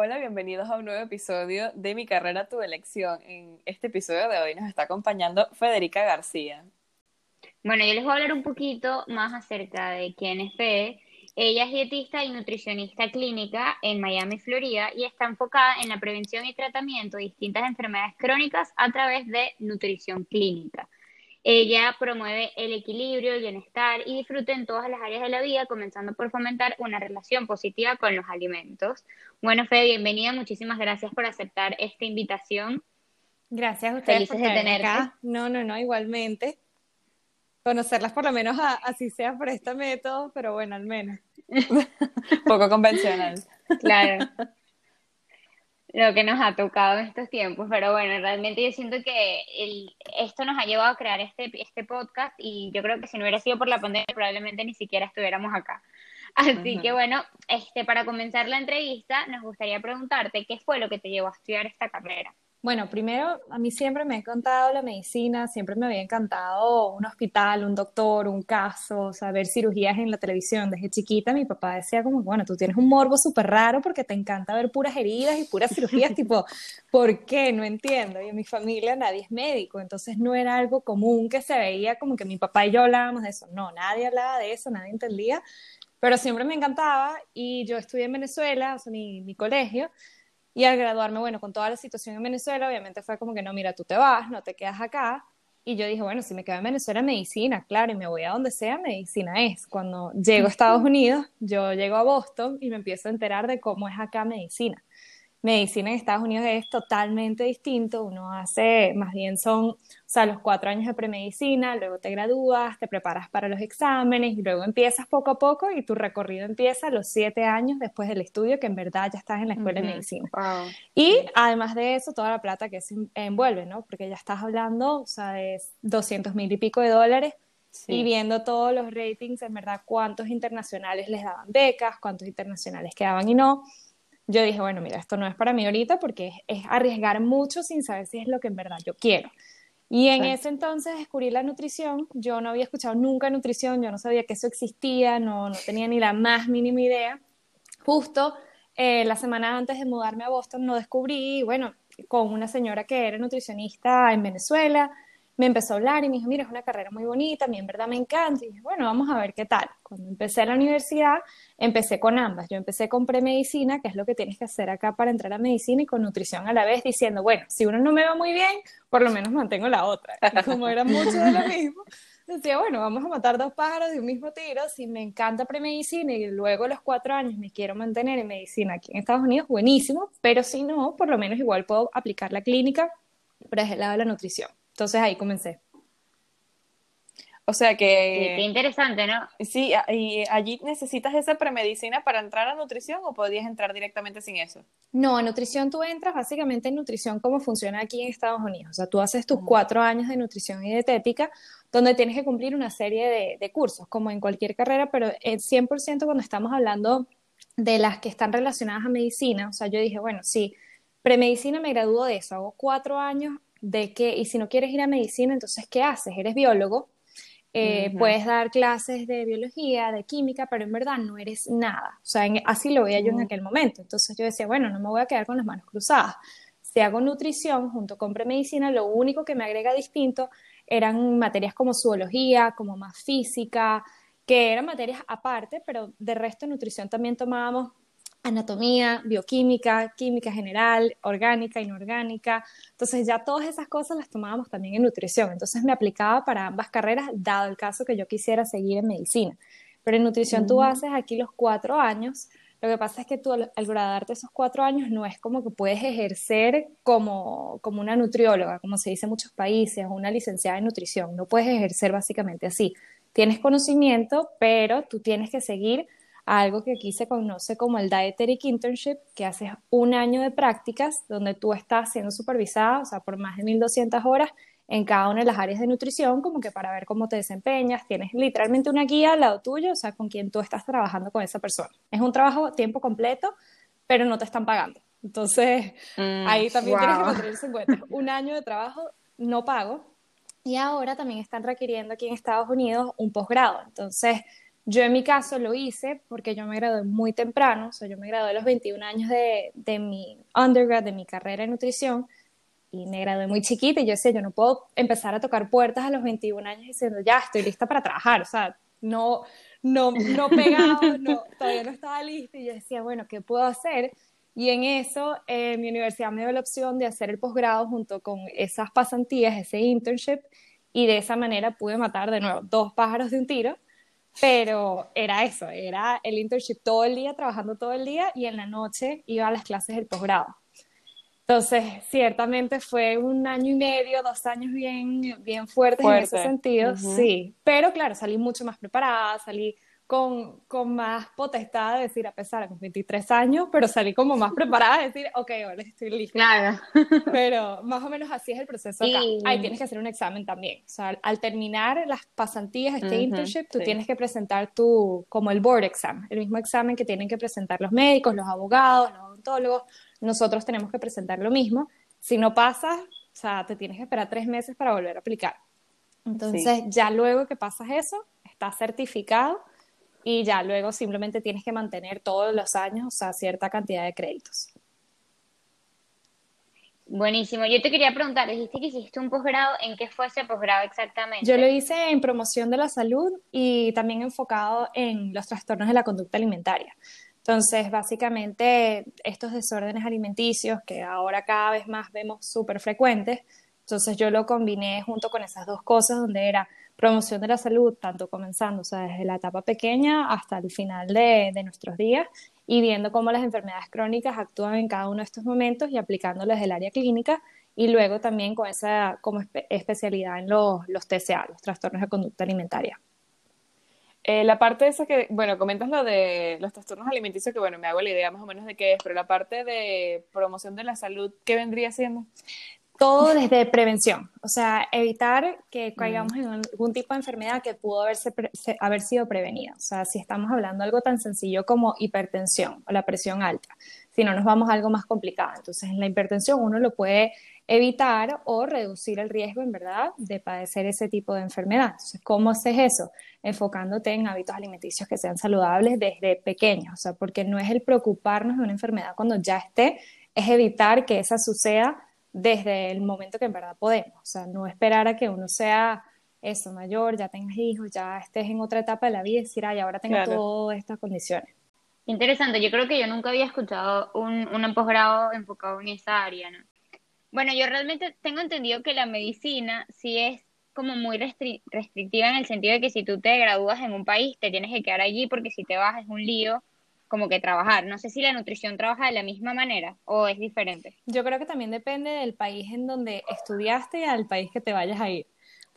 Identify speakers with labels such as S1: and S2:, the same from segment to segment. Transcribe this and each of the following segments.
S1: Hola, bienvenidos a un nuevo episodio de Mi carrera, tu elección. En este episodio de hoy nos está acompañando Federica García.
S2: Bueno, yo les voy a hablar un poquito más acerca de quién es Fede. Ella es dietista y nutricionista clínica en Miami, Florida, y está enfocada en la prevención y tratamiento de distintas enfermedades crónicas a través de nutrición clínica. Ella promueve el equilibrio, el bienestar y disfrute en todas las áreas de la vida, comenzando por fomentar una relación positiva con los alimentos. Bueno, Fede, bienvenida. Muchísimas gracias por aceptar esta invitación.
S3: Gracias a ustedes
S2: Felices de tenerte.
S3: acá. No, no, no, igualmente. Conocerlas por lo menos a- así sea por este método, pero bueno, al menos.
S1: Poco convencional.
S2: Claro. Lo que nos ha tocado en estos tiempos, pero bueno, realmente yo siento que el, esto nos ha llevado a crear este, este podcast y yo creo que si no hubiera sido por la pandemia probablemente ni siquiera estuviéramos acá. Así que bueno, este, para comenzar la entrevista nos gustaría preguntarte qué fue lo que te llevó a estudiar esta carrera.
S3: Bueno, primero, a mí siempre me ha encantado la medicina, siempre me había encantado un hospital, un doctor, un caso, o sea, ver cirugías en la televisión. Desde chiquita mi papá decía como, bueno, tú tienes un morbo súper raro porque te encanta ver puras heridas y puras cirugías, tipo, ¿por qué? No entiendo. Y en mi familia nadie es médico, entonces no era algo común que se veía como que mi papá y yo hablábamos de eso. No, nadie hablaba de eso, nadie entendía, pero siempre me encantaba y yo estudié en Venezuela, o sea, mi, mi colegio. Y al graduarme, bueno, con toda la situación en Venezuela, obviamente fue como que no, mira, tú te vas, no te quedas acá. Y yo dije, bueno, si me quedo en Venezuela, medicina, claro, y me voy a donde sea, medicina es. Cuando llego a Estados Unidos, yo llego a Boston y me empiezo a enterar de cómo es acá medicina. Medicina en Estados Unidos es totalmente distinto, uno hace, más bien son, o sea, los cuatro años de premedicina, luego te gradúas, te preparas para los exámenes y luego empiezas poco a poco y tu recorrido empieza a los siete años después del estudio, que en verdad ya estás en la escuela de medicina.
S1: Wow.
S3: Y además de eso, toda la plata que se envuelve, ¿no? Porque ya estás hablando, o sea, de 200 mil y pico de dólares
S1: Sí.
S3: y viendo todos los ratings, en verdad, cuántos internacionales les daban becas, cuántos internacionales quedaban y no. Yo dije, bueno, mira, esto no es para mí ahorita porque es, es arriesgar mucho sin saber si es lo que en verdad yo quiero. Y en
S1: Sí.
S3: ese entonces descubrí la nutrición. Yo no había escuchado nunca nutrición, yo no sabía que eso existía, no, no tenía ni la más mínima idea. Justo eh, la semana antes de mudarme a Boston lo descubrí, bueno, con una señora que era nutricionista en Venezuela, me empezó a hablar y me dijo, mira, es una carrera muy bonita, a mí en verdad me encanta. Y dije, bueno, vamos a ver qué tal. Cuando empecé la universidad, empecé con ambas. Yo empecé con premedicina, que es lo que tienes que hacer acá para entrar a medicina, y con nutrición a la vez, diciendo, bueno, si uno no me va muy bien, por lo menos mantengo la otra. Y como era mucho de lo mismo, decía, bueno, vamos a matar dos pájaros de un mismo tiro. Si me encanta premedicina y luego los cuatro años me quiero mantener en medicina aquí en Estados Unidos, buenísimo, pero si no, por lo menos igual puedo aplicar la clínica, desde el lado de la nutrición. Entonces ahí comencé.
S1: O sea
S2: Sí, qué
S1: que
S2: interesante, ¿no?
S1: sí, a- y allí necesitas esa premedicina para entrar a nutrición o podías entrar directamente sin eso.
S3: No, en nutrición tú entras básicamente en nutrición como funciona aquí en Estados Unidos. O sea, tú haces tus cuatro años de nutrición y dietética, donde tienes que cumplir una serie de, de cursos, como en cualquier carrera, pero el 100% cuando estamos hablando de las que están relacionadas a medicina, o sea, yo dije, bueno, sí, premedicina me gradúo de eso, hago cuatro años de que, y si no quieres ir a medicina, entonces, ¿qué haces? Eres biólogo, eh, puedes dar clases de biología, de química, pero en verdad no eres nada. O sea, en- así lo veía yo en aquel momento. Entonces yo decía, bueno, no me voy a quedar con las manos cruzadas. Si hago nutrición junto con premedicina, lo único que me agrega distinto eran materias como zoología, como más física, que eran materias aparte, pero de resto nutrición también tomábamos anatomía, bioquímica, química general, orgánica, inorgánica. Entonces ya todas esas cosas las tomábamos también en nutrición. Entonces me aplicaba para ambas carreras, dado el caso que yo quisiera seguir en medicina. Pero en nutrición tú
S1: Mm.
S3: haces aquí los cuatro años. Lo que pasa es que tú al, al graduarte esos cuatro años no es como que puedes ejercer como, como una nutrióloga, como se dice en muchos países, o una licenciada en nutrición. No puedes ejercer básicamente así. Tienes conocimiento, pero tú tienes que seguir a algo que aquí se conoce como el Dietetic Internship, que haces un año de prácticas donde tú estás siendo supervisada, o sea, por más de 1.200 horas en cada una de las áreas de nutrición, como que para ver cómo te desempeñas, tienes literalmente una guía al lado tuyo, o sea, con quien tú estás trabajando con esa persona. Es un trabajo tiempo completo, pero no te están pagando. Entonces, mm, ahí también tienes que mantenerse en cuenta. Un año de trabajo no pago. Y ahora también están requiriendo aquí en Estados Unidos un posgrado. Entonces, yo en mi caso lo hice porque yo me gradué muy temprano, o sea, yo me gradué a los 21 años de, de mi undergrad, de mi carrera en nutrición, y me gradué muy chiquita y yo decía, yo no puedo empezar a tocar puertas a los 21 años diciendo, ya, estoy lista para trabajar, o sea, no, no, no pegaba, no, todavía no estaba lista y yo decía, bueno, ¿qué puedo hacer? Y en eso eh, mi universidad me dio la opción de hacer el posgrado junto con esas pasantías, ese internship, y de esa manera pude matar de nuevo dos pájaros de un tiro pero era eso, era el internship todo el día, trabajando todo el día y en la noche iba a las clases del posgrado. Entonces, ciertamente fue un año y medio, dos años bien, bien fuertes en ese sentido, sí. Pero claro, salí mucho más preparada, salí con, con más potestad de decir, a pesar de mis 23 años, pero salí como más preparada de decir, ok, ahora estoy lista.
S2: Claro.
S3: Pero más o menos así es el proceso acá. Ahí tienes que hacer un examen también. O sea, al terminar las pasantías, este internship, tú tienes que presentar tu, como el board exam, el mismo examen que tienen que presentar los médicos, los abogados, los odontólogos. Nosotros tenemos que presentar lo mismo. Si no pasas, o sea, te tienes que esperar tres meses para volver a aplicar. Entonces, ya luego que pasas eso, estás certificado y ya luego simplemente tienes que mantener todos los años, o sea, cierta cantidad de créditos.
S2: Buenísimo. Yo te quería preguntar, dijiste que hiciste un posgrado, ¿en qué fue ese posgrado exactamente?
S3: Yo lo hice en promoción de la salud y también enfocado en los trastornos de la conducta alimentaria. Entonces, básicamente, estos desórdenes alimenticios que ahora cada vez más vemos súper frecuentes, entonces yo lo combiné junto con esas dos cosas, donde era promoción de la salud, tanto comenzando, o sea, desde la etapa pequeña hasta el final de, nuestros días y viendo cómo las enfermedades crónicas actúan en cada uno de estos momentos y aplicándoles el área clínica y luego también con esa como especialidad en los, los TCA, los trastornos de conducta alimentaria.
S1: Eh, la parte esa que, bueno, comentas lo de los trastornos alimenticios, que bueno, me hago la idea más o menos de qué es, pero la parte de promoción de la salud, ¿qué vendría siendo?
S3: Todo desde prevención, o sea, evitar que caigamos en algún tipo de enfermedad que pudo haberse haber sido prevenida. O sea, si estamos hablando de algo tan sencillo como hipertensión o la presión alta, si no nos vamos a algo más complicado. Entonces, en la hipertensión uno lo puede evitar o reducir el riesgo, en verdad, de padecer ese tipo de enfermedad. Entonces, ¿cómo haces eso? Enfocándote en hábitos alimenticios que sean saludables desde pequeños, o sea, porque no es el preocuparnos de una enfermedad cuando ya esté, es evitar que esa suceda desde el momento que en verdad podemos. O sea, no esperar a que uno sea eso, mayor, ya tengas hijos, ya estés en otra etapa de la vida y decir, ay, ahora tengo todas estas condiciones.
S2: Interesante, yo creo que yo nunca había escuchado un, un posgrado enfocado en esa área, ¿no? Bueno, yo realmente tengo entendido que la medicina sí es como muy restrictiva en el sentido de que si tú te gradúas en un país, te tienes que quedar allí porque si te vas es un lío como que trabajar. No sé si la nutrición trabaja de la misma manera o es diferente.
S3: Yo creo que también depende del país en donde estudiaste y al país que te vayas a ir.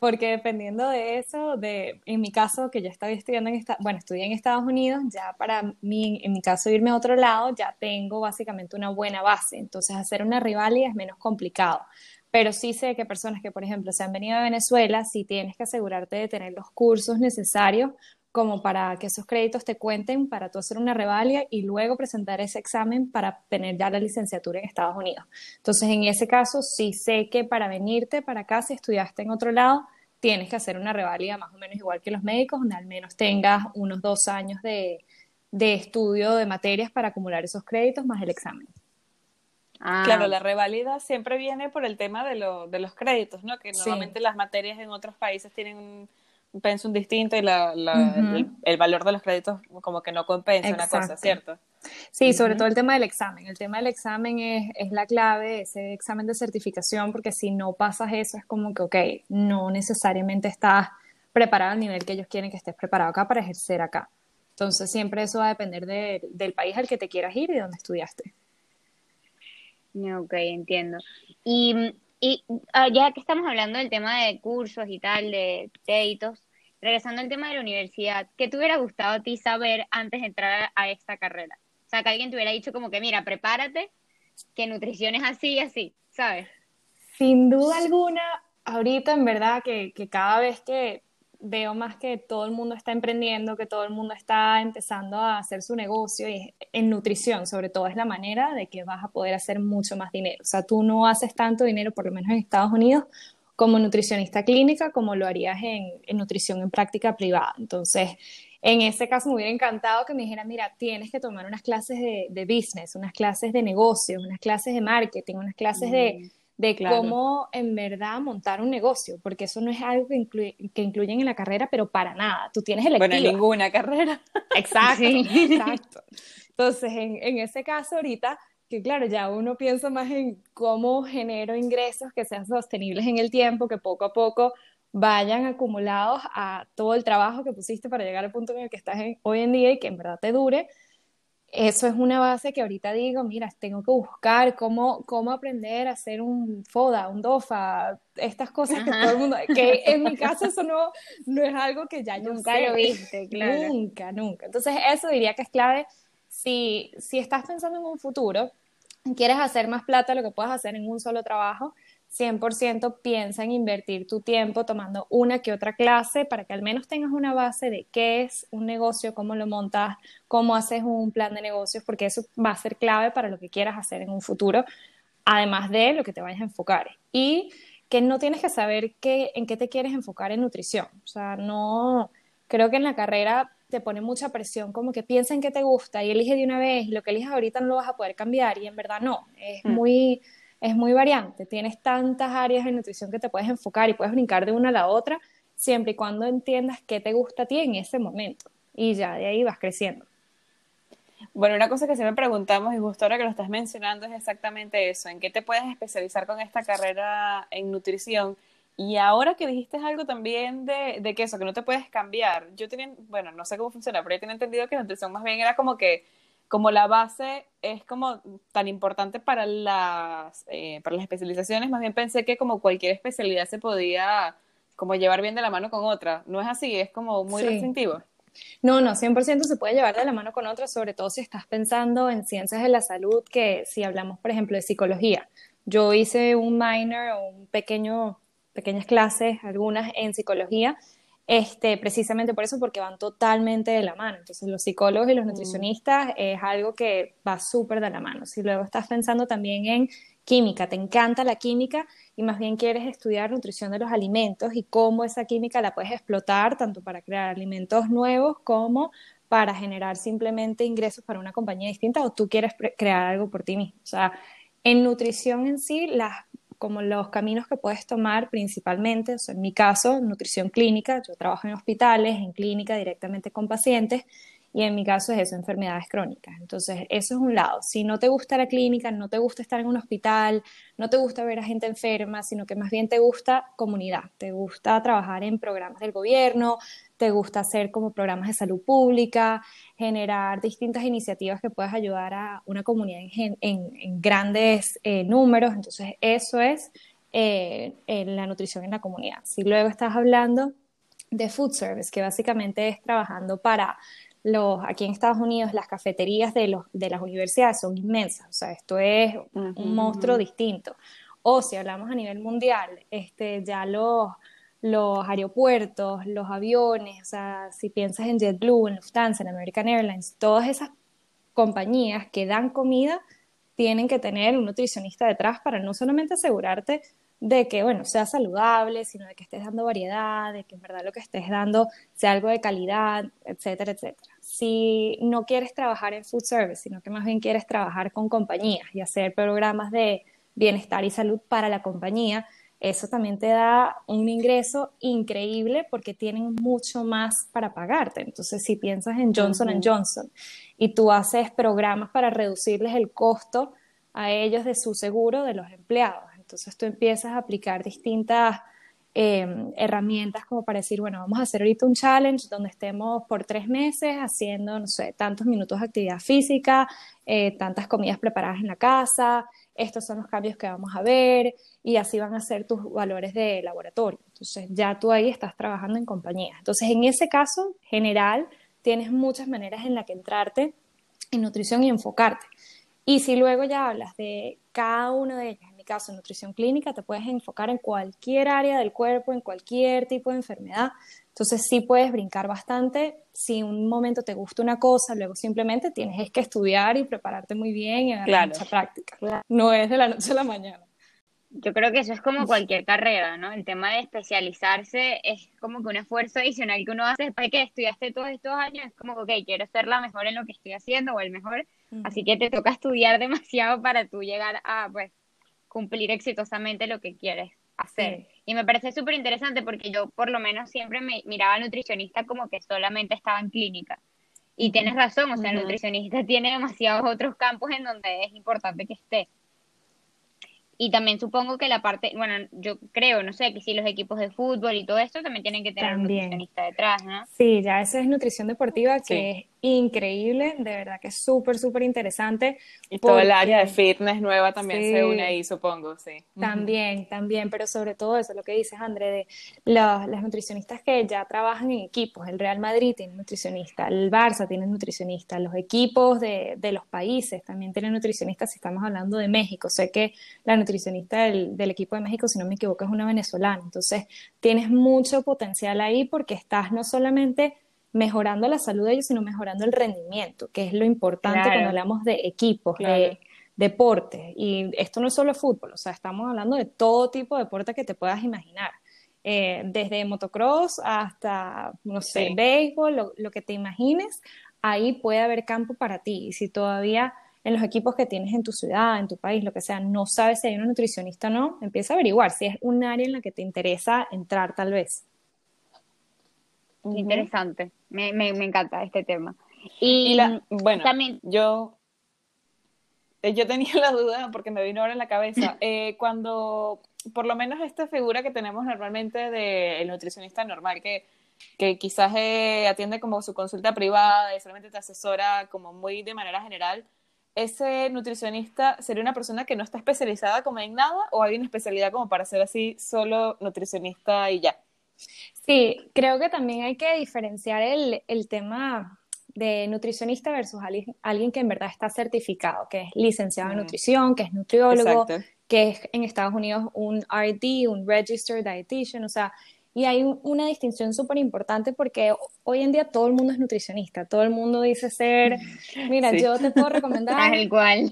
S3: Porque dependiendo de eso, de, en mi caso, que yo estaba estudiando en esta, bueno, estudié en Estados Unidos, ya para mí, en mi caso, irme a otro lado, ya tengo básicamente una buena base. Entonces, hacer una rivalidad es menos complicado. Pero sí sé que personas que, por ejemplo, se han venido a Venezuela, sí tienes que asegurarte de tener los cursos necesarios como para que esos créditos te cuenten para tú hacer una revalia y luego presentar ese examen para tener ya la licenciatura en Estados Unidos. Entonces, en ese caso, sí sé que para venirte para acá, si estudiaste en otro lado, tienes que hacer una revalida más o menos igual que los médicos, donde al menos tengas unos dos años de, estudio de materias para acumular esos créditos más el examen.
S1: Ah. Claro, la revalida siempre viene por el tema de, de los créditos, ¿no? Que normalmente las materias en otros países tienen un distinto y la, el, valor de los créditos como que no compensa una cosa, ¿cierto?
S3: Sí, sobre todo el tema del examen. El tema del examen es, es, la clave, ese examen de certificación, porque si no pasas eso es como que, ok, no necesariamente estás preparado al nivel que ellos quieren que estés preparado acá para ejercer acá. Entonces siempre eso va a depender del país al que te quieras ir y de dónde estudiaste.
S2: Ok, entiendo. Y y ah, ya que estamos hablando del tema de cursos y tal, de créditos, regresando al tema de la universidad, ¿qué te hubiera gustado a ti saber antes de entrar a esta carrera? O sea, que alguien te hubiera dicho como que, mira, prepárate, que nutrición es así y así, ¿sabes?
S3: Sin duda alguna, ahorita en verdad que, que cada vez que veo más que todo el mundo está emprendiendo, que todo el mundo está empezando a hacer su negocio y en nutrición, sobre todo, es la manera de que vas a poder hacer mucho más dinero. O sea, tú no haces tanto dinero, por lo menos en Estados Unidos, como nutricionista clínica, como lo harías en, nutrición en práctica privada. Entonces, en ese caso me hubiera encantado que me dijera, mira, tienes que tomar unas clases de, business, unas clases de negocios, unas clases de marketing, unas clases de de cómo en verdad montar un negocio, porque eso no es algo que, que incluyen en la carrera, pero para nada. Tú tienes electiva.
S1: Bueno, ninguna carrera.
S3: Exacto, exacto. Entonces, en, en ese caso ahorita, que claro, ya uno piensa más en cómo genero ingresos que sean sostenibles en el tiempo, que poco a poco vayan acumulados a todo el trabajo que pusiste para llegar al punto en el que estás hoy en día y que en verdad te dure eso es una base que ahorita digo, mira, tengo que buscar cómo, cómo aprender a hacer un FODA, un DOFA, estas cosas que todo el mundo, que en mi caso eso no, no es algo que ya yo
S2: nunca lo viste, claro.
S3: Nunca, nunca. Entonces eso diría que es clave si, si estás pensando en un futuro, quieres hacer más plata, lo que puedas hacer en un solo trabajo, 100% piensa en invertir tu tiempo tomando una que otra clase para que al menos tengas una base de qué es un negocio, cómo lo montas, cómo haces un plan de negocios, porque eso va a ser clave para lo que quieras hacer en un futuro, además de lo que te vayas a enfocar. Y que no tienes que saber qué, en qué te quieres enfocar en nutrición. O sea, no, creo que en la carrera te pone mucha presión, como que piensa en qué te gusta y elige de una vez, y lo que eliges ahorita no lo vas a poder cambiar y en verdad no, es mm. muy es muy variante. Tienes tantas áreas de nutrición que te puedes enfocar y puedes brincar de una a la otra, siempre y cuando entiendas qué te gusta a ti en ese momento. Y ya de ahí vas creciendo.
S1: Bueno, una cosa que siempre preguntamos, y justo ahora que lo estás mencionando, es exactamente eso. ¿En qué te puedes especializar con esta carrera en nutrición? Y ahora que dijiste algo también de, de que eso, que no te puedes cambiar. Yo tenía, bueno, no sé cómo funciona, pero yo tenía entendido que nutrición más bien era como que como la base es como tan importante para las, eh, para las especializaciones, más bien pensé que como cualquier especialidad se podía como llevar bien de la mano con otra. No es así, es como muy distintivo.
S3: No, no, 100% se puede llevar de la mano con otra, sobre todo si estás pensando en ciencias de la salud, que si hablamos, por ejemplo, de psicología. Yo hice un minor o un pequeño, pequeñas clases, algunas en psicología, este, precisamente por eso, porque van totalmente de la mano. Entonces, los psicólogos y los mm. nutricionistas es algo que va súper de la mano. Si luego estás pensando también en química, te encanta la química y más bien quieres estudiar nutrición de los alimentos y cómo esa química la puedes explotar tanto para crear alimentos nuevos como para generar simplemente ingresos para una compañía distinta o tú quieres crear algo por ti mismo. O sea, en nutrición en sí, las como los caminos que puedes tomar principalmente, en mi caso, nutrición clínica, yo trabajo en hospitales, en clínica directamente con pacientes, y en mi caso es eso, enfermedades crónicas. Entonces, eso es un lado. Si no te gusta la clínica, no te gusta estar en un hospital, no te gusta ver a gente enferma, sino que más bien te gusta comunidad, te gusta trabajar en programas del gobierno, te gusta hacer como programas de salud pública, generar distintas iniciativas que puedas ayudar a una comunidad en, grandes eh, números. Entonces, eso es eh, la nutrición en la comunidad. Si luego estás hablando de food service, que básicamente es trabajando para los, aquí en Estados Unidos, las cafeterías de, los, de las universidades son inmensas, o sea, esto es un monstruo distinto. O si hablamos a nivel mundial, este, ya los, los aeropuertos, los aviones, o sea, si piensas en JetBlue, en Lufthansa, en American Airlines, todas esas compañías que dan comida tienen que tener un nutricionista detrás para no solamente asegurarte de que, bueno, sea saludable, sino de que estés dando variedad, de que en verdad lo que estés dando sea algo de calidad, etcétera, etcétera. Si no quieres trabajar en food service, sino que más bien quieres trabajar con compañías y hacer programas de bienestar y salud para la compañía, eso también te da un ingreso increíble porque tienen mucho más para pagarte. Entonces, si piensas en Johnson Johnson y tú haces programas para reducirles el costo a ellos de su seguro de los empleados, entonces tú empiezas a aplicar distintas em, herramientas como para decir, bueno, vamos a hacer ahorita un challenge donde estemos por tres meses haciendo, no sé, tantos minutos de actividad física, eh, tantas comidas preparadas en la casa, estos son los cambios que vamos a ver y así van a ser tus valores de laboratorio. Entonces ya tú ahí estás trabajando en compañía. Entonces en ese caso general tienes muchas maneras en las que entrarte en nutrición y enfocarte. Y si luego ya hablas de cada una de ellas, en mi caso, nutrición clínica, te puedes enfocar en cualquier área del cuerpo, en cualquier tipo de enfermedad. Entonces sí puedes brincar bastante. Si un momento te gusta una cosa, luego simplemente tienes que estudiar y prepararte muy bien y agarrar mucha práctica. No es de la noche a la mañana.
S2: Yo creo que eso es como cualquier carrera, ¿no? El tema de especializarse es como que un esfuerzo adicional que uno hace después de que estudiaste todos estos años. Es como, ok, quiero ser la mejor en lo que estoy haciendo o el mejor. Así que te toca estudiar demasiado para tú llegar a, pues, cumplir exitosamente lo que quieres hacer. Y me parece súper interesante porque yo por lo menos siempre me miraba al nutricionista como que solamente estaba en clínica. Y tienes razón, o sea, el nutricionista tiene demasiados otros campos en donde es importante que esté. Y también supongo que la parte, bueno, yo creo, no sé, que si los equipos de fútbol y todo esto también tienen que tener un nutricionista detrás, ¿no?
S3: Sí, ya esa es nutrición deportiva que es increíble, de verdad que es súper, súper interesante.
S1: Y todo el área de fitness nueva también se une ahí, supongo, sí.
S3: También, también, pero sobre todo eso, lo que dices, André, de las nutricionistas que ya trabajan en equipos, el Real Madrid tiene nutricionista, el Barça tiene nutricionista, los equipos de, de los países también tienen nutricionistas, si estamos hablando de México, sé que la nutricionista del, del equipo de México, si no me equivoco, es una venezolana, entonces tienes mucho potencial ahí porque estás no solamente mejorando la salud de ellos, sino mejorando el rendimiento, que es lo importante cuando hablamos de equipos, de deporte. Y esto no es solo fútbol, o sea, estamos hablando de todo tipo de deporte que te puedas imaginar. Eh, desde motocross hasta, no sé, béisbol, lo, que te imagines, ahí puede haber campo para ti. Y si todavía en los equipos que tienes en tu ciudad, en tu país, lo que sea, no sabes si hay un nutricionista o no, empieza a averiguar si es un área en la que te interesa entrar tal vez.
S2: Interesante, me, me, me, encanta este tema.
S1: Y, bueno, también yo, eh, yo tenía la duda porque me vino ahora en la cabeza, eh, cuando, por lo menos esta figura que tenemos normalmente del nutricionista normal, que, que quizás eh, atiende como su consulta privada y solamente te asesora como muy de manera general, ¿ese nutricionista sería una persona que no está especializada como en nada o hay una especialidad como para ser así solo nutricionista y ya?
S3: Sí, creo que también hay que diferenciar el, el tema de nutricionista versus alguien, que en verdad está certificado, que es licenciado en nutrición, que es nutriólogo, que es en Estados Unidos un RD, un Registered Dietitian, o sea, y hay una distinción súper importante porque hoy en día todo el mundo es nutricionista, todo el mundo dice ser, mira, yo te puedo recomendar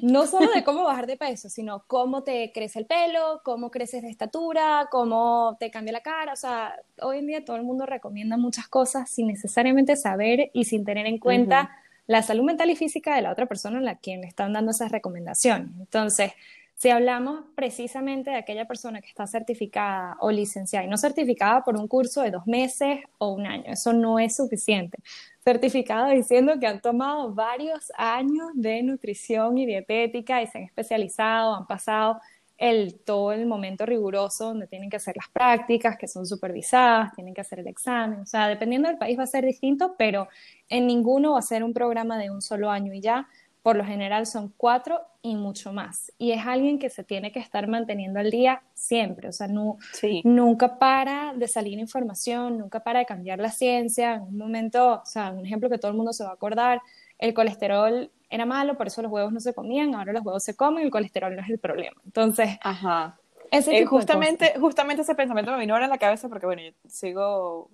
S3: no solo de cómo bajar de peso, sino cómo te crece el pelo, cómo creces de estatura, cómo te cambia la cara, o sea, hoy en día todo el mundo recomienda muchas cosas sin necesariamente saber y sin tener en cuenta la salud mental y física de la otra persona a la quien le están dando esas recomendaciones. Entonces, si hablamos precisamente de aquella persona que está certificada o licenciada y no certificada por un curso de dos meses o un año, eso no es suficiente. Certificada diciendo que han tomado varios años de nutrición y dietética y se han especializado, han pasado el, todo el momento riguroso donde tienen que hacer las prácticas, que son supervisadas, tienen que hacer el examen. O sea, dependiendo del país va a ser distinto, pero en ninguno va a ser un programa de un solo año y ya por lo general son cuatro y mucho más. Y es alguien que se tiene que estar manteniendo al día siempre, o sea, no, nunca para de salir información, nunca para de cambiar la ciencia. En un momento, o sea, un ejemplo que todo el mundo se va a acordar, el colesterol era malo, por eso los huevos no se comían, ahora los huevos se comen, el colesterol no es el problema. Entonces,
S1: Ajá. Eh, justamente, justamente ese pensamiento me vino ahora en la cabeza porque, bueno, yo sigo,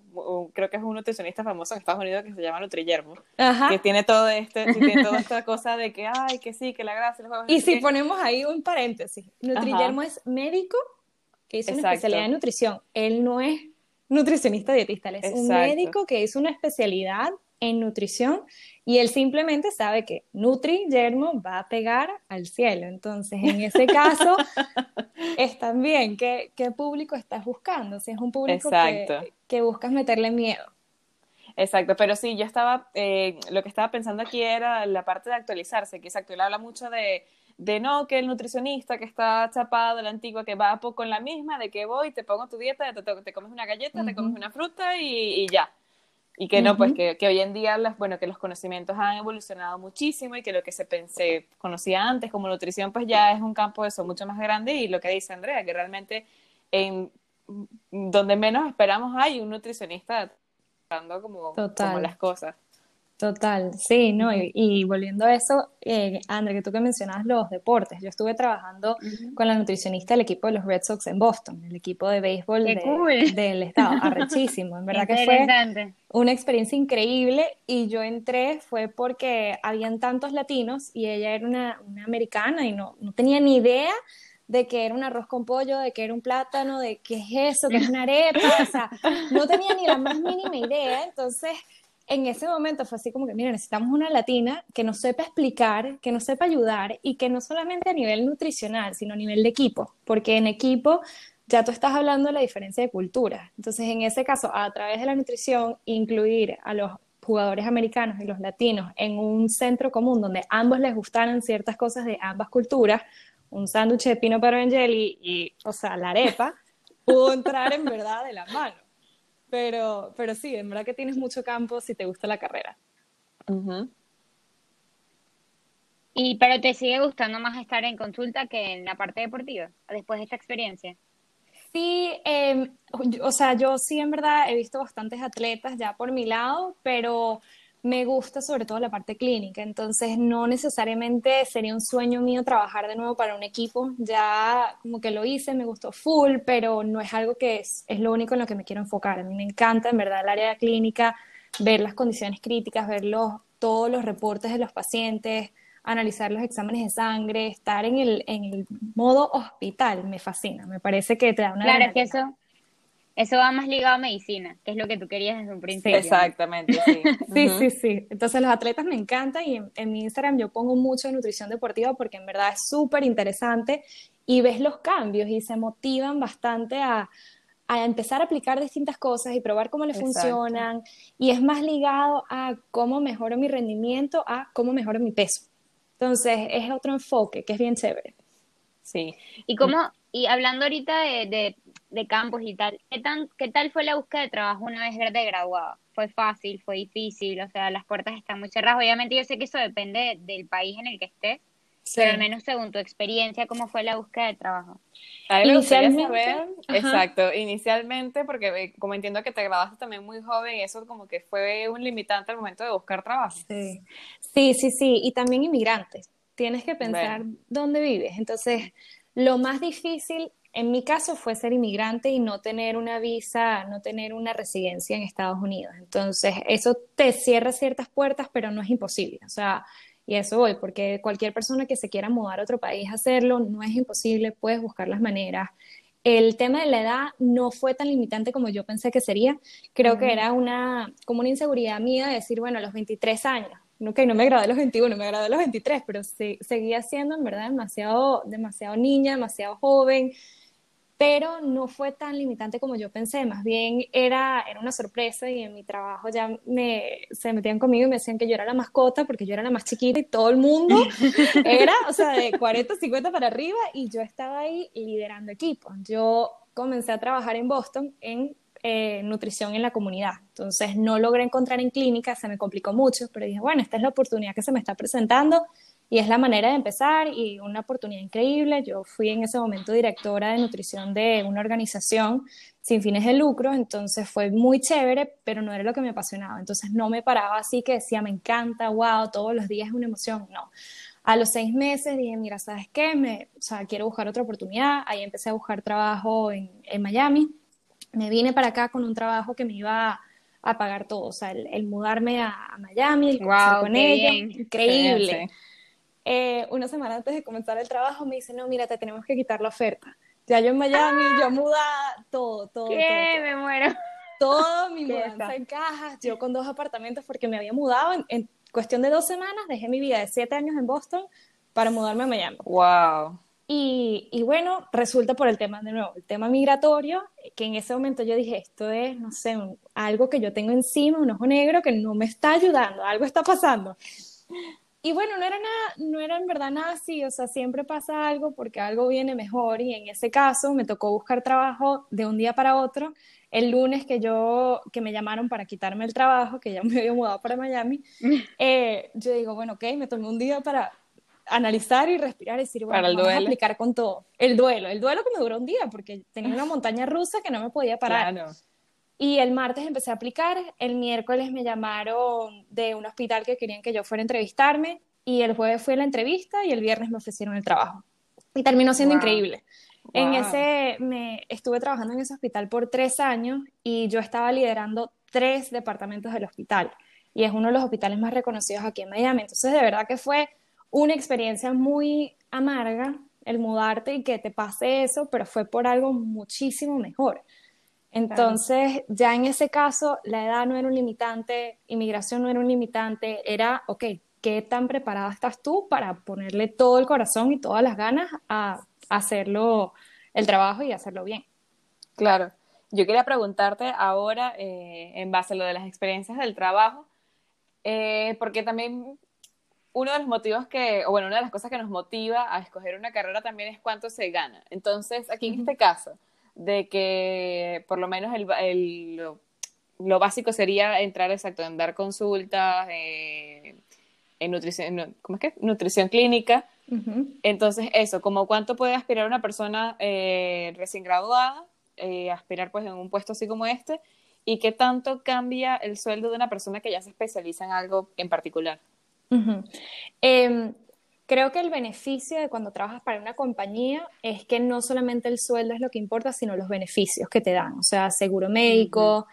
S1: creo que es un nutricionista famoso en Estados Unidos que se llama Nutriyermo, que tiene todo este, tiene toda esta cosa de que, ay, que sí, que la grasa, los
S3: Y si ponemos ahí un paréntesis, Nutriyermo es médico que hizo una especialidad en nutrición, él no es nutricionista dietista, él es un médico que hizo una especialidad en nutrición y él simplemente sabe que Nutri Yermo va a pegar al cielo. Entonces, en ese caso, es también qué, qué público estás buscando. Si es un público que, que, buscas meterle miedo.
S1: Exacto, pero sí, yo estaba, eh, lo que estaba pensando aquí era la parte de actualizarse, que exacto, él habla mucho de, de no, que el nutricionista que está chapado, la antigua, que va poco en la misma, de que voy, te pongo tu dieta, te, te, comes una galleta, te comes una fruta y, y ya. Y que no, pues que, que, hoy en día, las, bueno, que los conocimientos han evolucionado muchísimo y que lo que se pensé, conocía antes como nutrición, pues ya es un campo de eso mucho más grande y lo que dice Andrea, que realmente en donde menos esperamos hay un nutricionista dando como, como las cosas.
S3: Total, sí, ¿no? Y, volviendo a eso, eh, André, que tú que mencionabas los deportes, yo estuve trabajando con la nutricionista del equipo de los Red Sox en Boston, el equipo de béisbol del estado, arrechísimo, en verdad que fue una experiencia increíble y yo entré fue porque habían tantos latinos y ella era una, una americana y no, no tenía ni idea de que era un arroz con pollo, de que era un plátano, de qué es eso, que es una arepa, o sea, no tenía ni la más mínima idea, entonces en ese momento fue así como que, mira, necesitamos una latina que nos sepa explicar, que nos sepa ayudar y que no solamente a nivel nutricional, sino a nivel de equipo, porque en equipo ya tú estás hablando de la diferencia de cultura. Entonces, en ese caso, a través de la nutrición, incluir a los jugadores americanos y los latinos en un centro común donde ambos les gustaran ciertas cosas de ambas culturas, un sándwich de pino pero jelly y, o sea, la arepa, pudo entrar en verdad de la mano. Pero, pero sí, en verdad que tienes mucho campo si te gusta la carrera.
S2: Y pero te sigue gustando más estar en consulta que en la parte deportiva, después de esta experiencia.
S3: Sí, em, o sea, yo sí en verdad he visto bastantes atletas ya por mi lado, pero me gusta sobre todo la parte clínica, entonces no necesariamente sería un sueño mío trabajar de nuevo para un equipo, ya como que lo hice, me gustó full, pero no es algo que es, es lo único en lo que me quiero enfocar. A mí me encanta en verdad el área de clínica, ver las condiciones críticas, ver todos los reportes de los pacientes, analizar los exámenes de sangre, estar en el, en el modo hospital, me fascina, me parece que te da una...
S2: Claro, que eso eso va más ligado a medicina, que es lo que tú querías desde un principio.
S1: exactamente, sí.
S3: sí, sí, sí. Entonces los atletas me encantan y en, mi Instagram yo pongo mucho de nutrición deportiva porque en verdad es súper interesante y ves los cambios y se motivan bastante a, empezar a aplicar distintas cosas y probar cómo le funcionan. Y es más ligado a cómo mejoro mi rendimiento, a cómo mejoro mi peso. Entonces es otro enfoque que es bien chévere.
S2: Sí. Y cómo, y hablando ahorita de de campus y tal. ¿Qué, tan, ¿Qué tal fue la búsqueda de trabajo una vez de graduado? ¿Fue fácil? ¿Fue difícil? O sea, las puertas están muy cerradas. Obviamente yo sé que eso depende del país en el que estés, pero al menos según tu experiencia, ¿cómo fue la búsqueda de trabajo?
S1: A ver, saber, exacto, inicialmente, porque eh, como entiendo que te graduaste también muy joven, eso como que fue un limitante al momento de buscar trabajo.
S3: Sí, sí, sí, sí. y también inmigrantes. Tienes que pensar dónde vives. Entonces, lo más difícil en mi caso fue ser inmigrante y no tener una visa, no tener una residencia en Estados Unidos. Entonces, eso te cierra ciertas puertas, pero no es imposible. O sea, y eso voy, porque cualquier persona que se quiera mudar a otro país a hacerlo, no es imposible, puedes buscar las maneras. El tema de la edad no fue tan limitante como yo pensé que sería. Creo que era una, como una inseguridad mía de decir, bueno, a los 23 años, ok, no me agradé los 21, me agradé los 23, pero seguía siendo en verdad demasiado, demasiado niña, demasiado joven, pero no fue tan limitante como yo pensé, más bien era, era una sorpresa y en mi trabajo ya me, se metían conmigo y me decían que yo era la mascota porque yo era la más chiquita y todo el mundo era, o sea, de 40, 50 para arriba y yo estaba ahí liderando equipos. Yo comencé a trabajar en Boston en eh, nutrición en la comunidad, entonces no logré encontrar en clínica, se me complicó mucho, pero dije, bueno, esta es la oportunidad que se me está presentando y es la manera de empezar y una oportunidad increíble. Yo fui en ese momento directora de nutrición de una organización sin fines de lucro, entonces fue muy chévere, pero no era lo que me apasionaba. Entonces no me paraba así que decía, me encanta, wow, todos los días es una emoción. No. A los seis meses dije, mira, ¿sabes qué? Me, o sea, quiero buscar otra oportunidad. Ahí empecé a buscar trabajo en, en Miami. Me vine para acá con un trabajo que me iba a pagar todo, o sea, el, mudarme a, Miami, el wow, con ella, increíble. Eh, una semana antes de comenzar el trabajo me dice, no, mira, te tenemos que quitar la oferta. Ya yo en Miami, ¡Ah! yo muda todo, todo.
S2: ¿Qué? Me muero.
S3: Todo mi mudanza en cajas, yo con dos apartamentos porque me había mudado en, cuestión de dos semanas, dejé mi vida de siete años en Boston para mudarme a Miami.
S1: Wow.
S3: Y, y, bueno, resulta por el tema, de nuevo, el tema migratorio, que en ese momento yo dije, esto es, no sé, algo que yo tengo encima, un ojo negro que no me está ayudando, algo está pasando. Y bueno, no era nada, no era en verdad nada así, o sea, siempre pasa algo porque algo viene mejor y en ese caso me tocó buscar trabajo de un día para otro. El lunes que yo, que me llamaron para quitarme el trabajo, que ya me había mudado para Miami, eh, yo digo, bueno, ok, me tomé un día para analizar y respirar y decir, bueno, vamos a aplicar con todo. El duelo, el duelo que me duró un día porque tenía una montaña rusa que no me podía parar. Y el martes empecé a aplicar, el miércoles me llamaron de un hospital que querían que yo fuera a entrevistarme y el jueves fue la entrevista y el viernes me ofrecieron el trabajo. Y terminó siendo increíble. En ese, me estuve trabajando en ese hospital por tres años y yo estaba liderando tres departamentos del hospital y es uno de los hospitales más reconocidos aquí en Miami. Entonces, de verdad que fue una experiencia muy amarga el mudarte y que te pase eso, pero fue por algo muchísimo mejor. Entonces, ya en ese caso, la edad no era un limitante, inmigración no era un limitante, era, ok, ¿qué tan preparada estás tú para ponerle todo el corazón y todas las ganas a hacerlo, el trabajo y hacerlo bien?
S1: Claro. Yo quería preguntarte ahora, eh, en base a lo de las experiencias del trabajo, eh, porque también uno de los motivos que, o bueno, una de las cosas que nos motiva a escoger una carrera también es cuánto se gana. Entonces, aquí en este caso, de que por lo menos el, lo, básico sería entrar exacto en dar consultas, eh, en nutrición, ¿cómo es que? Nutrición clínica. Entonces, eso, como cuánto puede aspirar una persona eh, recién graduada, aspirar pues en un puesto así como este, y qué tanto cambia el sueldo de una persona que ya se especializa en algo en particular.
S3: Creo que el beneficio de cuando trabajas para una compañía es que no solamente el sueldo es lo que importa, sino los beneficios que te dan, o sea, seguro médico,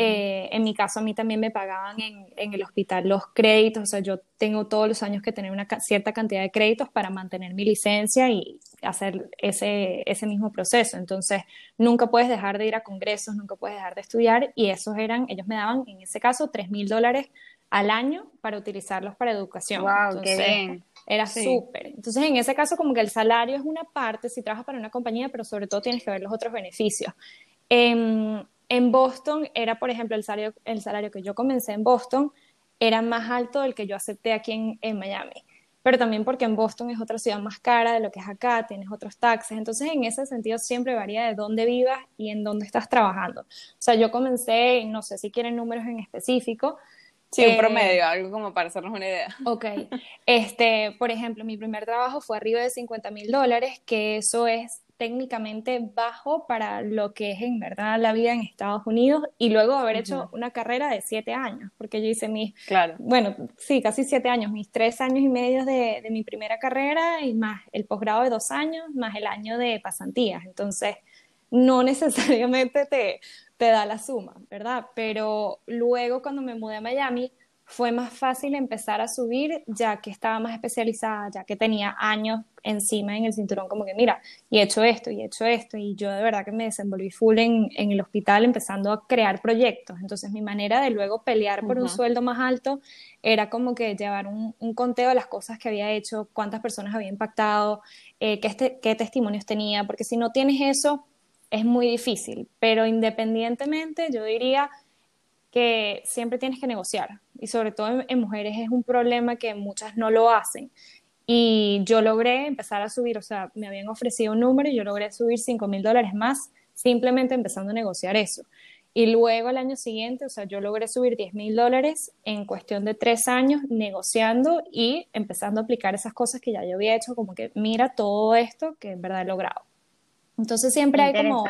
S3: eh, en mi caso, a mí también me pagaban en, en, el hospital los créditos, o sea, yo tengo todos los años que tener una cierta cantidad de créditos para mantener mi licencia y hacer ese, ese mismo proceso. Entonces, nunca puedes dejar de ir a congresos, nunca puedes dejar de estudiar y esos eran, ellos me daban en ese caso 3 mil dólares al año para utilizarlos para educación.
S2: ¡Wow! ¡Qué bien!
S3: Era súper. Entonces, en ese caso, como que el salario es una parte si trabajas para una compañía, pero sobre todo tienes que ver los otros beneficios. Eh, en Boston era, por ejemplo, el salario, el salario que yo comencé en Boston era más alto del que yo acepté aquí en, Miami. Pero también porque en Boston es otra ciudad más cara de lo que es acá, tienes otros taxes. Entonces, en ese sentido, siempre varía de dónde vivas y en dónde estás trabajando. O sea, yo comencé, no sé si quieren números en específico,
S1: Sí, un eh, promedio, algo como para hacernos una idea.
S3: Ok. Este, por ejemplo, mi primer trabajo fue arriba de 50 mil dólares, que eso es técnicamente bajo para lo que es en verdad la vida en Estados Unidos y luego haber hecho una carrera de siete años, porque yo hice mis,
S1: claro.
S3: bueno, sí, casi siete años, mis tres años y medio de, de mi primera carrera y más el posgrado de dos años, más el año de pasantías. Entonces, no necesariamente te, te da la suma, ¿verdad? Pero luego cuando me mudé a Miami, fue más fácil empezar a subir ya que estaba más especializada, ya que tenía años encima en el cinturón, como que mira, y he hecho esto, y he hecho esto, y yo de verdad que me desenvolví full en, en el hospital empezando a crear proyectos. Entonces mi manera de luego pelear por un sueldo más alto era como que llevar un, un, conteo de las cosas que había hecho, cuántas personas había impactado, eh, qué, este, qué testimonios tenía, porque si no tienes eso es muy difícil, pero independientemente yo diría que siempre tienes que negociar y sobre todo en, mujeres es un problema que muchas no lo hacen. Y yo logré empezar a subir, o sea, me habían ofrecido un número y yo logré subir 5 mil dólares más simplemente empezando a negociar eso. Y luego el año siguiente, o sea, yo logré subir 10 mil dólares en cuestión de tres años negociando y empezando a aplicar esas cosas que ya yo había hecho, como que mira todo esto que en verdad he logrado. Entonces siempre hay como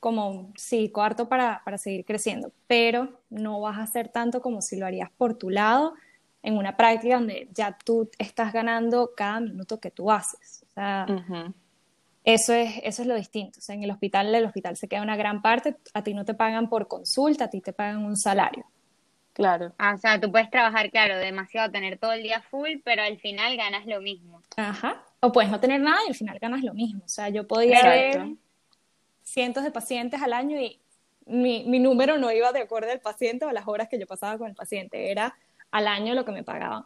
S3: como, sí, cuarto para, para seguir creciendo, pero no vas a hacer tanto como si lo harías por tu lado en una práctica donde ya tú estás ganando cada minuto que tú haces. O sea, eso, es, eso es lo distinto. O sea, en el hospital, el hospital se queda una gran parte, a ti no te pagan por consulta, a ti te pagan un salario.
S2: Claro. Ah, o sea, tú puedes trabajar, claro, demasiado, tener todo el día full, pero al final ganas lo mismo.
S3: Ajá. O puedes no tener nada y al final ganas lo mismo. O sea, yo podía ver cientos de pacientes al año y mi, mi, número no iba de acuerdo al paciente o a las horas que yo pasaba con el paciente, era al año lo que me pagaban.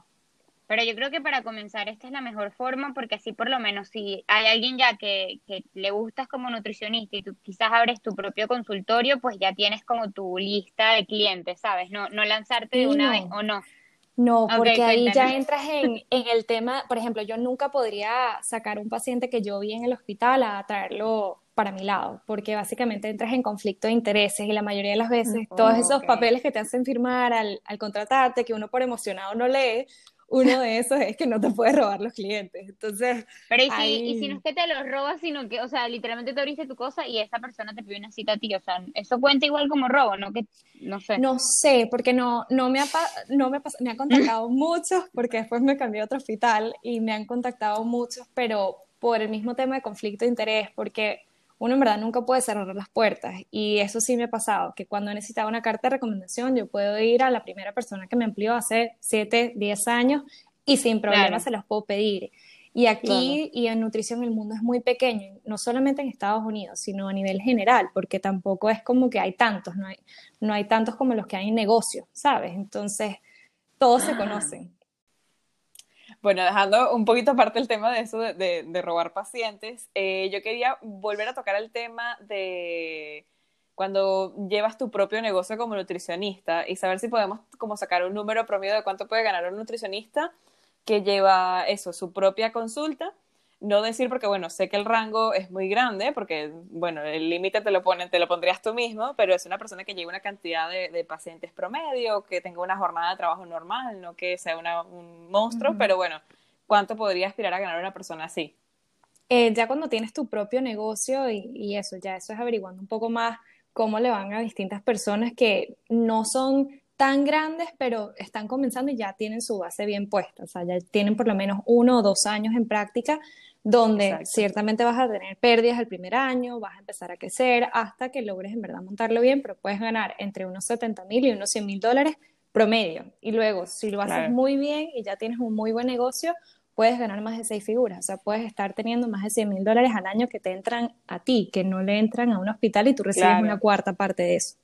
S2: Pero yo creo que para comenzar esta es la mejor forma porque así por lo menos si hay alguien ya que, que le gustas como nutricionista y tú quizás abres tu propio consultorio, pues ya tienes como tu lista de clientes, ¿sabes? No, no lanzarte de una vez o no.
S3: No, porque ahí ya entras en, en, el tema, por ejemplo, yo nunca podría sacar un paciente que yo vi en el hospital a traerlo para mi lado, porque básicamente entras en conflicto de intereses y la mayoría de las veces todos esos papeles que te hacen firmar al, al, contratarte, que uno por emocionado no lee, uno de esos es que no te puedes robar los clientes. Entonces.
S2: Pero y si, y si no es que te los robas, sino que, o sea, literalmente te abriste tu cosa y esa persona te pide una cita a ti. O sea, eso cuenta igual como robo, ¿no? Que, no sé.
S3: No sé, porque no, no me ha, no me, me ha contactado muchos, porque después me cambié a otro hospital y me han contactado muchos, pero por el mismo tema de conflicto de interés, porque uno en verdad nunca puede cerrar las puertas. Y eso sí me ha pasado, que cuando he necesitado una carta de recomendación, yo puedo ir a la primera persona que me empleó hace 7, 10 años y sin problema se los puedo pedir. Y aquí y en nutrición el mundo es muy pequeño, no solamente en Estados Unidos, sino a nivel general, porque tampoco es como que hay tantos, no hay, no hay tantos como los que hay en negocios, ¿sabes? Entonces, todos se ah. conocen.
S1: Bueno, dejando un poquito aparte el tema de eso de, robar pacientes, eh, yo quería volver a tocar el tema de cuando llevas tu propio negocio como nutricionista y saber si podemos como sacar un número promedio de cuánto puede ganar un nutricionista que lleva eso, su propia consulta no decir porque, bueno, sé que el rango es muy grande, porque, bueno, el límite te lo ponen, te lo pondrías tú mismo, pero es una persona que lleva una cantidad de, pacientes promedio, que tenga una jornada de trabajo normal, no que sea un monstruo, pero bueno, ¿cuánto podría aspirar a ganar una persona así?
S3: Eh, ya cuando tienes tu propio negocio y, y eso, ya eso es averiguando un poco más cómo le van a distintas personas que no son tan grandes, pero están comenzando y ya tienen su base bien puesta, o sea, ya tienen por lo menos uno o dos años en práctica, donde ciertamente vas a tener pérdidas el primer año, vas a empezar a crecer hasta que logres en verdad montarlo bien, pero puedes ganar entre unos 70 mil y unos 100 mil dólares promedio. Y luego, si lo haces muy bien y ya tienes un muy buen negocio, puedes ganar más de seis figuras, o sea, puedes estar teniendo más de 100 mil dólares al año que te entran a ti, que no le entran a un hospital y tú recibes una cuarta parte de eso.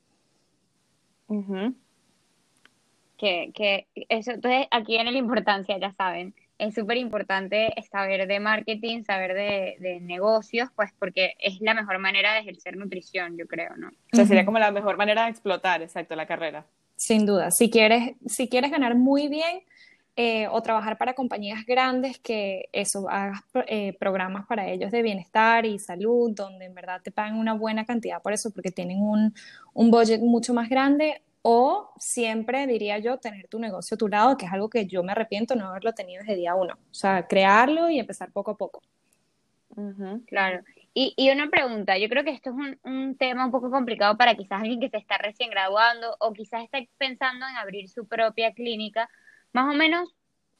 S2: Que, que eso, entonces aquí viene la importancia, ya saben, es súper importante saber de marketing, saber de, negocios, pues porque es la mejor manera de ejercer nutrición, yo creo, ¿no?
S1: O sea, sería como la mejor manera de explotar, exacto, la carrera.
S3: Sin duda. Si quieres, si quieres ganar muy bien eh, o trabajar para compañías grandes, que eso, hagas eh, programas para ellos de bienestar y salud, donde en verdad te pagan una buena cantidad por eso, porque tienen un, un budget mucho más grande, o siempre diría yo tener tu negocio a tu lado, que es algo que yo me arrepiento no haberlo tenido desde día uno. O sea, crearlo y empezar poco a poco.
S2: claro. Y, y, una pregunta, yo creo que esto es un, un, tema un poco complicado para quizás alguien que se está recién graduando o quizás está pensando en abrir su propia clínica. Más o menos,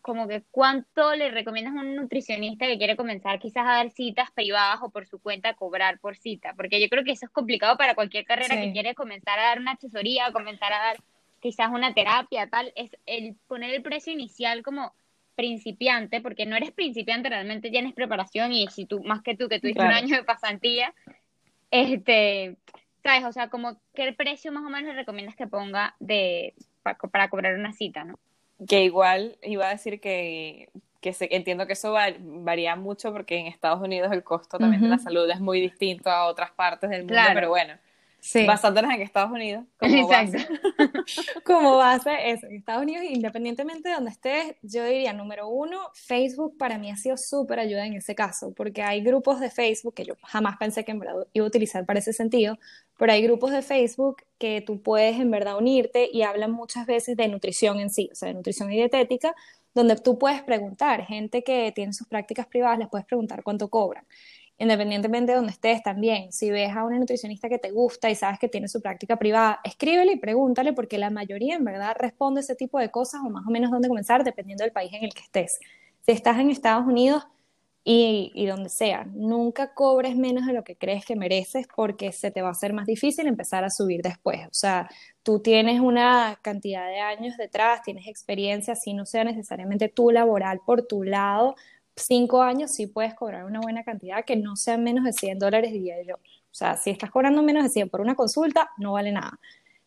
S2: como que cuánto le recomiendas a un nutricionista que quiere comenzar quizás a dar citas privadas o por su cuenta cobrar por cita, porque yo creo que eso es complicado para cualquier carrera que quiere comenzar a dar una asesoría, comenzar a dar quizás una terapia, tal, es el poner el precio inicial como principiante, porque no eres principiante, realmente tienes preparación y si tú, más que tú, que tuviste un año de pasantía, este, sabes, o sea, como qué precio más o menos le recomiendas que ponga de, para cobrar una cita, ¿no?
S1: Que igual iba a decir que, que entiendo que eso varía mucho porque en Estados Unidos el costo también de la salud es muy distinto a otras partes del mundo, pero bueno, Sí. Basándonos en Estados Unidos como base.
S3: como base, eso. En Estados Unidos, independientemente de donde estés, yo diría, número uno, Facebook para mí ha sido súper ayuda en ese caso, porque hay grupos de Facebook que yo jamás pensé que en verdad iba a utilizar para ese sentido, pero hay grupos de Facebook que tú puedes en verdad unirte y hablan muchas veces de nutrición en sí, o sea, de nutrición y dietética, donde tú puedes preguntar, gente que tiene sus prácticas privadas, les puedes preguntar cuánto cobran independientemente de donde estés también. Si ves a una nutricionista que te gusta y sabes que tiene su práctica privada, escríbele y pregúntale porque la mayoría en verdad responde ese tipo de cosas o más o menos dónde comenzar dependiendo del país en el que estés. Si estás en Estados Unidos y, donde sea, nunca cobres menos de lo que crees que mereces porque se te va a hacer más difícil empezar a subir después. O sea, tú tienes una cantidad de años detrás, tienes experiencia, si no sea necesariamente tu laboral por tu lado, cinco años sí puedes cobrar una buena cantidad que no sea menos de 100 dólares, diría yo. O sea, si estás cobrando menos de 100 por una consulta, no vale nada.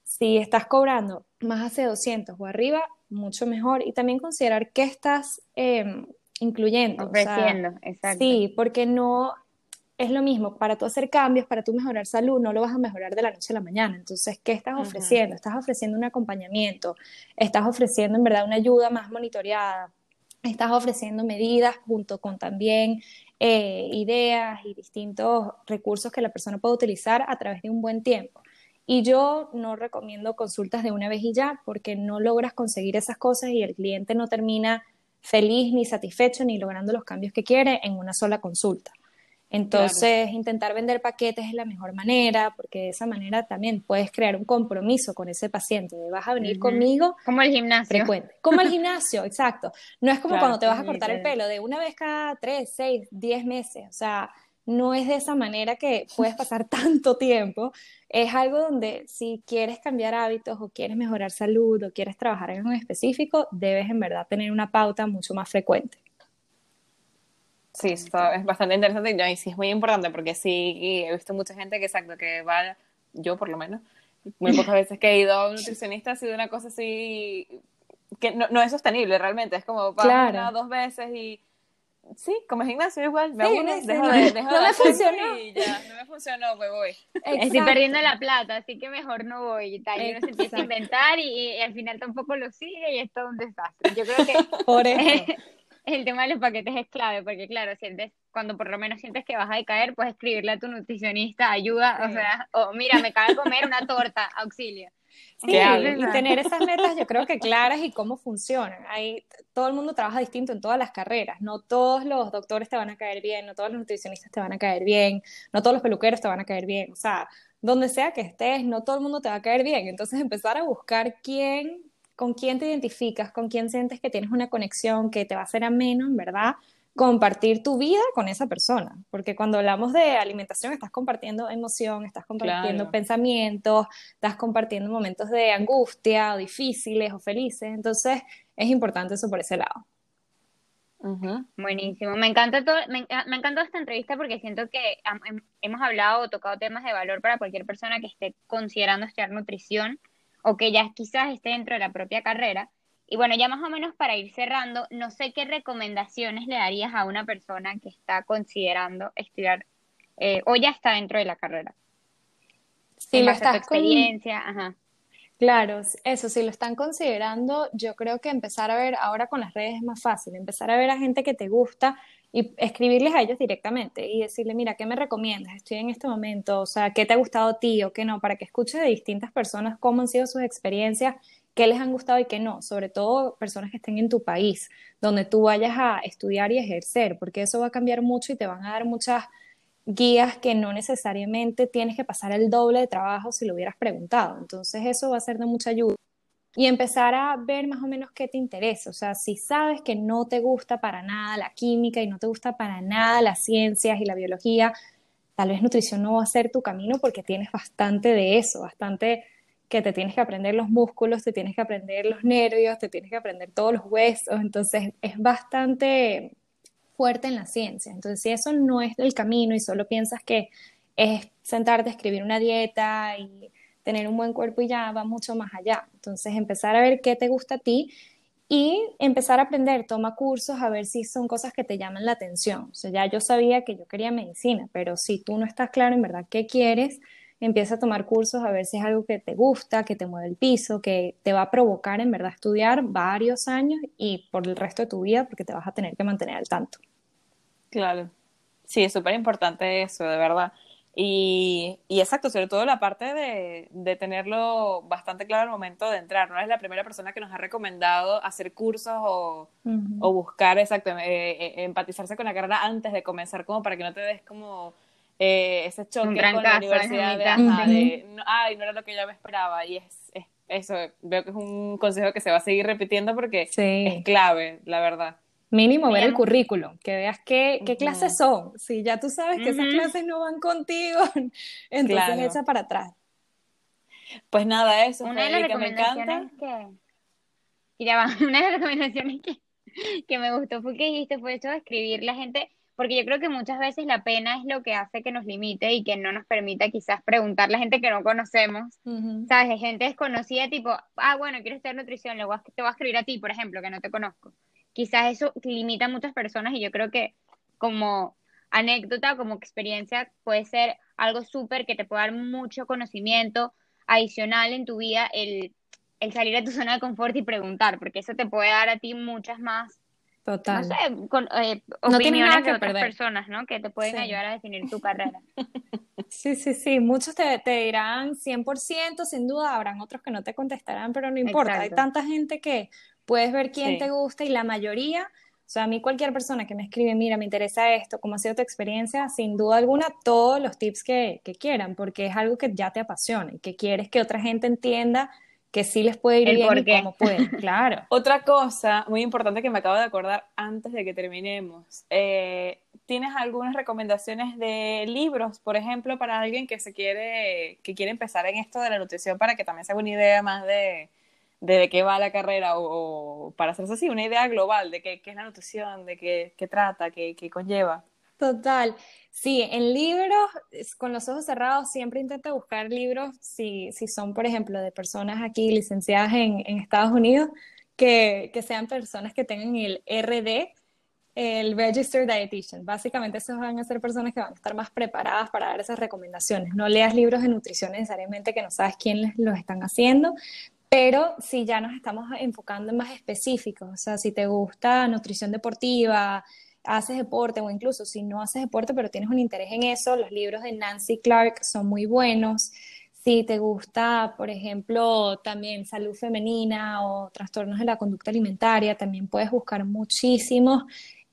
S3: Si estás cobrando más de 200 o arriba, mucho mejor. Y también considerar qué estás em, incluyendo.
S2: Ofreciendo, exacto.
S3: Sí, porque no es lo mismo. Para tú hacer cambios, para tú mejorar salud, no lo vas a mejorar de la noche a la mañana. Entonces, ¿qué estás ofreciendo? Estás ofreciendo un acompañamiento, estás ofreciendo en verdad una ayuda más monitoreada, estás ofreciendo medidas junto con también eh, ideas y distintos recursos que la persona puede utilizar a través de un buen tiempo. Y yo no recomiendo consultas de una vez y ya porque no logras conseguir esas cosas y el cliente no termina feliz ni satisfecho ni logrando los cambios que quiere en una sola consulta. Entonces, intentar vender paquetes es la mejor manera, porque de esa manera también puedes crear un compromiso con ese paciente, de vas a venir conmigo.
S2: Como el gimnasio.
S3: Frecuente. Como el gimnasio, exacto. No es como cuando te vas a cortar el pelo, de una vez cada tres, seis, diez meses. O sea, no es de esa manera que puedes pasar tanto tiempo. Es algo donde si quieres cambiar hábitos o quieres mejorar salud o quieres trabajar en un específico, debes en verdad tener una pauta mucho más frecuente.
S1: Sí, es bastante interesante y sí es muy importante porque sí he visto mucha gente que exacto, que va, yo por lo menos, muy pocas veces que he ido a un nutricionista ha sido una cosa así que no, no es sostenible realmente, es como para una dos veces y sí, como gimnasio igual, me sí, dejo, de, dejo
S3: no me funcionó.
S1: Y ya, no me funcionó, pues voy.
S2: Estoy perdiendo la plata, así que mejor no voy y tal. Y uno se empieza a inventar y, y, al final tampoco lo sigue y es todo un desastre. Yo creo que
S3: por eso
S2: el tema de los paquetes es clave, porque claro, sientes, cuando por lo menos sientes que vas a decaer, puedes escribirle a tu nutricionista, ayuda, o sea, o mira, me cabe comer una torta, auxilio.
S3: Sí, y tener esas metas yo creo que claras y cómo funcionan. Hay, todo el mundo trabaja distinto en todas las carreras. No todos los doctores te van a caer bien, no todos los nutricionistas te van a caer bien, no todos los peluqueros te van a caer bien. O sea, donde sea que estés, no todo el mundo te va a caer bien. Entonces empezar a buscar quién con quién te identificas, con quién sientes que tienes una conexión que te va a hacer ameno, en verdad, compartir tu vida con esa persona, porque cuando hablamos de alimentación estás compartiendo emoción, estás compartiendo pensamientos, estás compartiendo momentos de angustia o difíciles o felices, entonces es importante eso por ese lado.
S2: Buenísimo, me encanta todo, me, me encantó esta entrevista porque siento que hemos hablado o tocado temas de valor para cualquier persona que esté considerando estudiar nutrición o que ya quizás esté dentro de la propia carrera. Y bueno, ya más o menos para ir cerrando, no sé qué recomendaciones le darías a una persona que está considerando estudiar eh, o ya está dentro de la carrera.
S3: Si lo estás experiencia, ajá. Claro, eso, si lo están considerando, yo creo que empezar a ver ahora con las redes es más fácil, empezar a ver a gente que te gusta y escribirles a ellos directamente y decirle, mira, ¿qué me recomiendas? Estoy en este momento, o sea, ¿qué te ha gustado a ti o qué no? Para que escuches de distintas personas cómo han sido sus experiencias, qué les han gustado y qué no, sobre todo personas que estén en tu país, donde tú vayas a estudiar y ejercer, porque eso va a cambiar mucho y te van a dar muchas guías que no necesariamente tienes que pasar el doble de trabajo si lo hubieras preguntado. Entonces eso va a ser de mucha ayuda y empezar a ver más o menos qué te interesa. O sea, si sabes que no te gusta para nada la química y no te gusta para nada las ciencias y la biología, tal vez nutrición no va a ser tu camino porque tienes bastante de eso, bastante que te tienes que aprender los músculos, te tienes que aprender los nervios, te tienes que aprender todos los huesos, entonces es bastante fuerte en la ciencia. Entonces, si eso no es el camino y solo piensas que es sentarte a escribir una dieta y tener un buen cuerpo y ya va mucho más allá. Entonces, empezar a ver qué te gusta a ti y empezar a aprender, toma cursos a ver si son cosas que te llaman la atención. O sea, ya yo sabía que yo quería medicina, pero si tú no estás claro en verdad qué quieres, empieza a tomar cursos a ver si es algo que te gusta, que te mueve el piso, que te va a provocar en verdad estudiar varios años y por el resto de tu vida porque te vas a tener que mantener al tanto.
S1: Claro. Sí, es súper importante eso, de verdad. Y, y, exacto, sobre todo la parte de, de, tenerlo bastante claro al momento de entrar. No es la primera persona que nos ha recomendado hacer cursos o, o buscar, exacto, eh, eh, empatizarse con la carrera antes de comenzar, como para que no te des como eh, ese choque con la universidad de, no, ay, no era lo que yo me esperaba. Y es, es, eso, veo que es un consejo que se va a seguir repitiendo porque es clave, la verdad.
S3: Mínimo ver el currículum, que veas qué, qué clases son. Si ya tú sabes que esas clases no van contigo, entonces echa para atrás.
S1: Pues nada, eso
S2: una de las recomendaciones que, una de las recomendaciones que, que me gustó fue que dijiste fue esto de escribir la gente, porque yo creo que muchas veces la pena es lo que hace que nos limite y que no nos permita quizás preguntar a la gente que no conocemos, ¿sabes? gente desconocida, tipo, ah, bueno, quiero estudiar nutrición, le te voy a escribir a ti, por ejemplo, que no te conozco quizás eso limita a muchas personas y yo creo que como anécdota, como experiencia, puede ser algo súper que te puede dar mucho conocimiento adicional en tu vida el, el salir a tu zona de confort y preguntar, porque eso te puede dar a ti muchas más
S3: Total.
S2: No sé, con, eh, opiniones de otras personas, ¿no? Que te pueden ayudar a definir tu carrera.
S3: Sí, sí, sí. Muchos te, te, dirán 100%, sin duda. Habrán otros que no te contestarán, pero no importa. Hay tanta gente que puedes ver quién te gusta y la mayoría, o sea, a mí cualquier persona que me escribe, mira, me interesa esto, cómo ha sido tu experiencia, sin duda alguna, todos los tips que, que quieran, porque es algo que ya te apasiona y que quieres que otra gente entienda que sí les puede ir bien y cómo pueden, claro.
S1: Otra cosa muy importante que me acabo de acordar antes de que terminemos, eh, ¿tienes algunas recomendaciones de libros, por ejemplo, para alguien que se quiere, que quiere empezar en esto de la nutrición para que también se haga una idea más de, de, qué va la carrera o, para hacerse así, una idea global de qué, qué es la nutrición, de qué, qué trata, qué, qué conlleva?
S3: Total. Sí, en libros, con los ojos cerrados, siempre intento buscar libros, si, si son, por ejemplo, de personas aquí licenciadas en, en Estados Unidos, que, que, sean personas que tengan el RD, el Registered Dietitian. Básicamente, esos van a ser personas que van a estar más preparadas para dar esas recomendaciones. No leas libros de nutrición necesariamente que no sabes quién los están haciendo, pero si ya nos estamos enfocando en más específicos, o sea, si te gusta nutrición deportiva, haces deporte o incluso si no haces deporte pero tienes un interés en eso, los libros de Nancy Clark son muy buenos. Si te gusta, por ejemplo, también salud femenina o trastornos de la conducta alimentaria, también puedes buscar muchísimos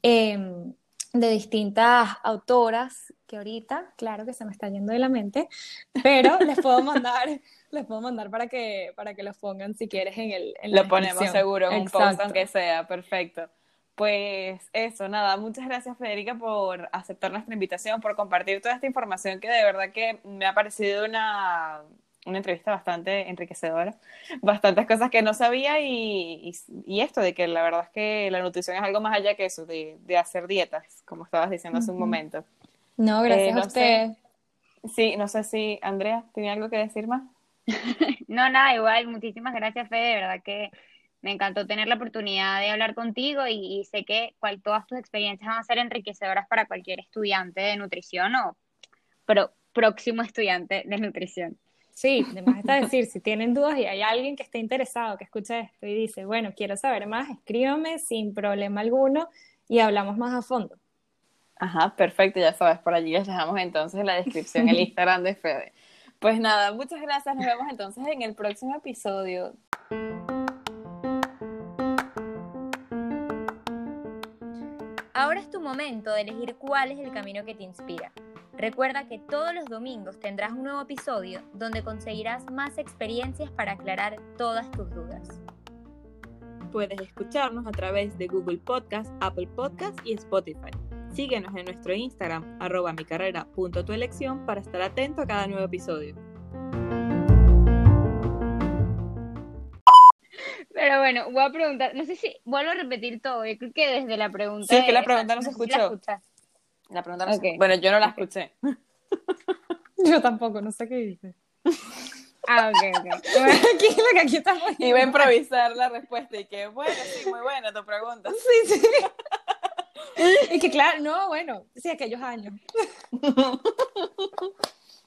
S3: em, de distintas autoras que ahorita, claro que se me está yendo de la mente, pero les puedo mandar, les puedo mandar para que, para que los pongan si quieres en el... En
S1: Lo ponemos seguro en un post, aunque sea, perfecto. Pues eso, nada, muchas gracias Federica por aceptar nuestra invitación, por compartir toda esta información que de verdad que me ha parecido una, una entrevista bastante enriquecedora, bastantes cosas que no sabía y, y, esto de que la verdad es que la nutrición es algo más allá que eso, de, de hacer dietas, como estabas diciendo hace un momento.
S3: No, gracias eh, a usted.
S1: sí, no sé si Andrea, ¿tiene algo que decir más?
S2: no, nada, igual, muchísimas gracias Fede, de verdad que me encantó tener la oportunidad de hablar contigo y, sé que cual, todas tus experiencias van a ser enriquecedoras para cualquier estudiante de nutrición o pro, próximo estudiante de nutrición.
S3: Sí, además está decir, si tienen dudas y hay alguien que esté interesado, que escuche esto y dice, bueno, quiero saber más, escríbame sin problema alguno y hablamos más a fondo.
S1: Ajá, perfecto, ya sabes, por allí les dejamos entonces en la descripción el Instagram de Fede. Pues nada, muchas gracias, nos vemos entonces en el próximo episodio.
S2: Ahora es tu momento de elegir cuál es el camino que te inspira. Recuerda que todos los domingos tendrás un nuevo episodio donde conseguirás más experiencias para aclarar todas tus dudas.
S1: Puedes escucharnos a través de Google Podcast, Apple Podcast y Spotify. Síguenos en nuestro Instagram, arroba mi carrera tu elección, para estar atento a cada nuevo episodio.
S2: Pero bueno, voy a preguntar, no sé si vuelvo a repetir todo, yo creo que desde la pregunta.
S1: Sí, es que la pregunta no, se escuchó. La, pregunta no se... Bueno, yo no la escuché.
S3: yo tampoco, no sé qué dice.
S2: Ah, ok, ok.
S3: aquí lo que aquí estamos.
S1: Iba a improvisar la respuesta y que, bueno, sí, muy buena tu pregunta.
S3: Sí, sí y que claro, no, bueno, sí, aquellos años.